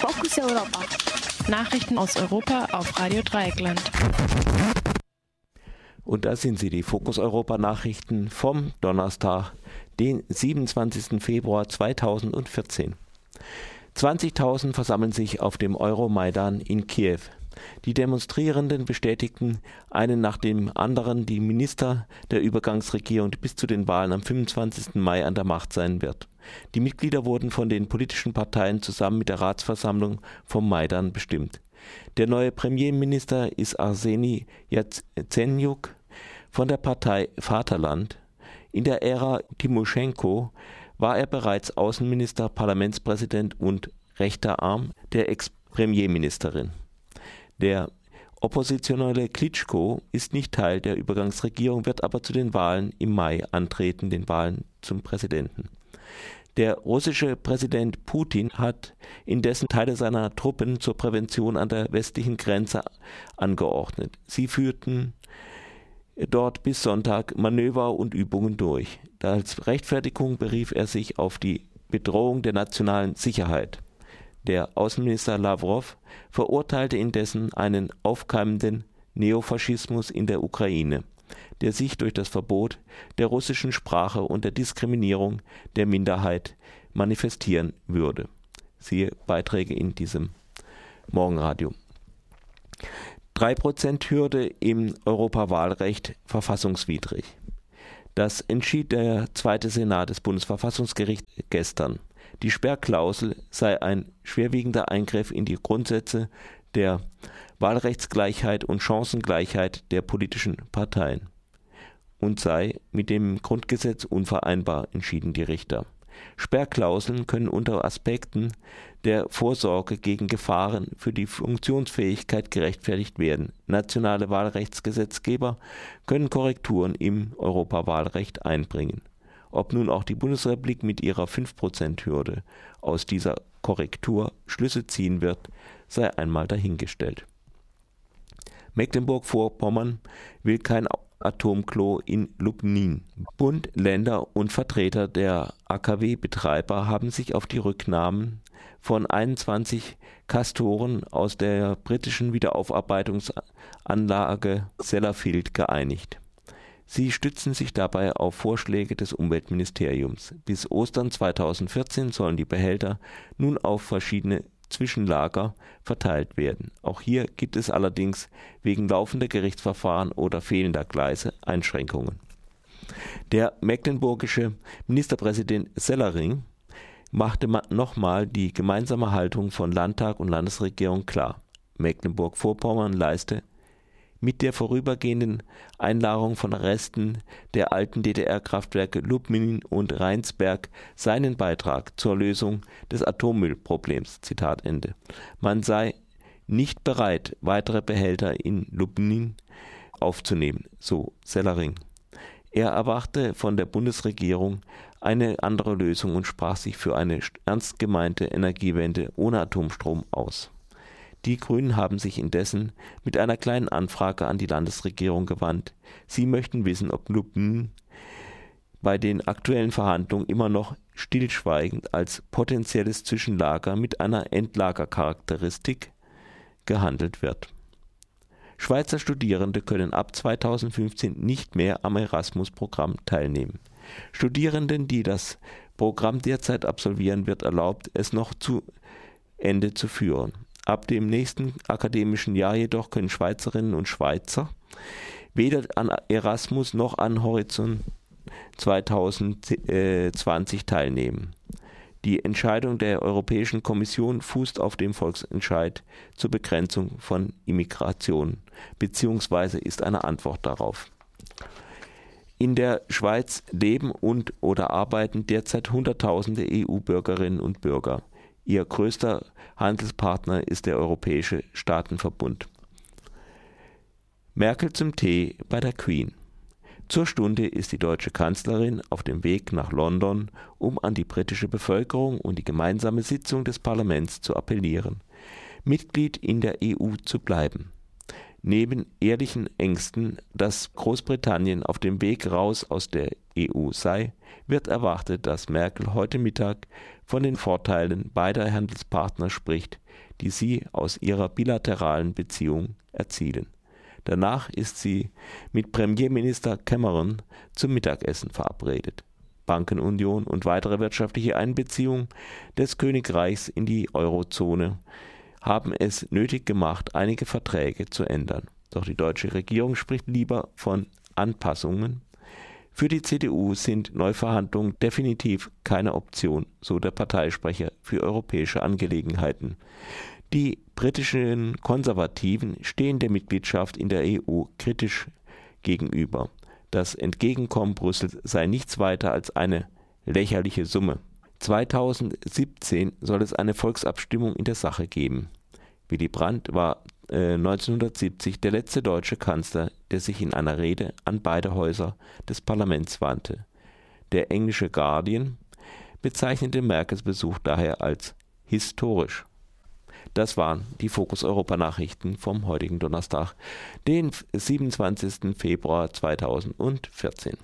Fokus Europa. Nachrichten aus Europa auf Radio Dreieckland. Und da sind sie, die Fokus Europa Nachrichten vom Donnerstag, den 27. Februar 2014. 20.000 versammeln sich auf dem Euromaidan in Kiew. Die Demonstrierenden bestätigten einen nach dem anderen die Minister der Übergangsregierung, die bis zu den Wahlen am 25. Mai an der Macht sein wird. Die Mitglieder wurden von den politischen Parteien zusammen mit der Ratsversammlung vom Maidan bestimmt. Der neue Premierminister ist Arseni Jatsenjuk von der Partei Vaterland. In der Ära Timoschenko war er bereits Außenminister, Parlamentspräsident und rechter Arm der Ex-Premierministerin. Der oppositionelle Klitschko ist nicht Teil der Übergangsregierung, wird aber zu den Wahlen im Mai antreten, den Wahlen zum Präsidenten. Der russische Präsident Putin hat indessen Teile seiner Truppen zur Prävention an der westlichen Grenze angeordnet. Sie führten dort bis Sonntag Manöver und Übungen durch. Als Rechtfertigung berief er sich auf die Bedrohung der nationalen Sicherheit. Der Außenminister Lavrov verurteilte indessen einen aufkeimenden Neofaschismus in der Ukraine, der sich durch das Verbot der russischen Sprache und der Diskriminierung der Minderheit manifestieren würde. Siehe Beiträge in diesem Morgenradio. 3%-Hürde im Europawahlrecht verfassungswidrig. Das entschied der zweite Senat des Bundesverfassungsgerichts gestern. Die Sperrklausel sei ein schwerwiegender Eingriff in die Grundsätze der Wahlrechtsgleichheit und Chancengleichheit der politischen Parteien und sei mit dem Grundgesetz unvereinbar, entschieden die Richter. Sperrklauseln können unter Aspekten der Vorsorge gegen Gefahren für die Funktionsfähigkeit gerechtfertigt werden. Nationale Wahlrechtsgesetzgeber können Korrekturen im Europawahlrecht einbringen. Ob nun auch die Bundesrepublik mit ihrer 5%-Hürde aus dieser Korrektur Schlüsse ziehen wird, sei einmal dahingestellt. Mecklenburg-Vorpommern will kein Atomklo in Lubnin. Bund, Länder und Vertreter der AKW-Betreiber haben sich auf die Rücknahmen von 21 Castoren aus der britischen Wiederaufarbeitungsanlage Sellafield geeinigt. Sie stützen sich dabei auf Vorschläge des Umweltministeriums. Bis Ostern 2014 sollen die Behälter nun auf verschiedene Zwischenlager verteilt werden. Auch hier gibt es allerdings wegen laufender Gerichtsverfahren oder fehlender Gleise Einschränkungen. Der mecklenburgische Ministerpräsident Sellering machte nochmal die gemeinsame Haltung von Landtag und Landesregierung klar. Mecklenburg-Vorpommern leiste mit der vorübergehenden Einlagerung von Resten der alten DDR-Kraftwerke Lubmin und Rheinsberg seinen Beitrag zur Lösung des Atommüllproblems. Zitat Ende. Man sei nicht bereit, weitere Behälter in Lubmin aufzunehmen, so Sellering. Er erwarte von der Bundesregierung eine andere Lösung und sprach sich für eine ernst gemeinte Energiewende ohne Atomstrom aus. Die Grünen haben sich indessen mit einer kleinen Anfrage an die Landesregierung gewandt. Sie möchten wissen, ob Lubmin bei den aktuellen Verhandlungen immer noch stillschweigend als potenzielles Zwischenlager mit einer Endlagercharakteristik gehandelt wird. Schweizer Studierende können ab 2015 nicht mehr am Erasmus-Programm teilnehmen. Studierenden, die das Programm derzeit absolvieren, wird erlaubt, es noch zu Ende zu führen. Ab dem nächsten akademischen Jahr jedoch können Schweizerinnen und Schweizer weder an Erasmus noch an Horizont 2020 teilnehmen. Die Entscheidung der Europäischen Kommission fußt auf dem Volksentscheid zur Begrenzung von Immigration bzw. ist eine Antwort darauf. In der Schweiz leben und oder arbeiten derzeit Hunderttausende EU-Bürgerinnen und Bürger. Ihr größter Handelspartner ist der Europäische Staatenverbund. Merkel zum Tee bei der Queen. Zur Stunde ist die deutsche Kanzlerin auf dem Weg nach London, um an die britische Bevölkerung und die gemeinsame Sitzung des Parlaments zu appellieren, Mitglied in der EU zu bleiben. Neben ehrlichen Ängsten, dass Großbritannien auf dem Weg raus aus der EU sei, wird erwartet, dass Merkel heute Mittag von den Vorteilen beider Handelspartner spricht, die sie aus ihrer bilateralen Beziehung erzielen. Danach ist sie mit Premierminister Cameron zum Mittagessen verabredet. Bankenunion und weitere wirtschaftliche Einbeziehung des Königreichs in die Eurozone haben es nötig gemacht, einige Verträge zu ändern. Doch die deutsche Regierung spricht lieber von Anpassungen. Für die CDU sind Neuverhandlungen definitiv keine Option, so der Parteisprecher für europäische Angelegenheiten. Die britischen Konservativen stehen der Mitgliedschaft in der EU kritisch gegenüber. Das Entgegenkommen Brüssels sei nichts weiter als eine lächerliche Summe. 2017 soll es eine Volksabstimmung in der Sache geben. Willy Brandt war äh, 1970 der letzte deutsche Kanzler, der sich in einer Rede an beide Häuser des Parlaments wandte. Der englische Guardian bezeichnete Merkels Besuch daher als historisch. Das waren die Fokus Europa Nachrichten vom heutigen Donnerstag, den 27. Februar 2014.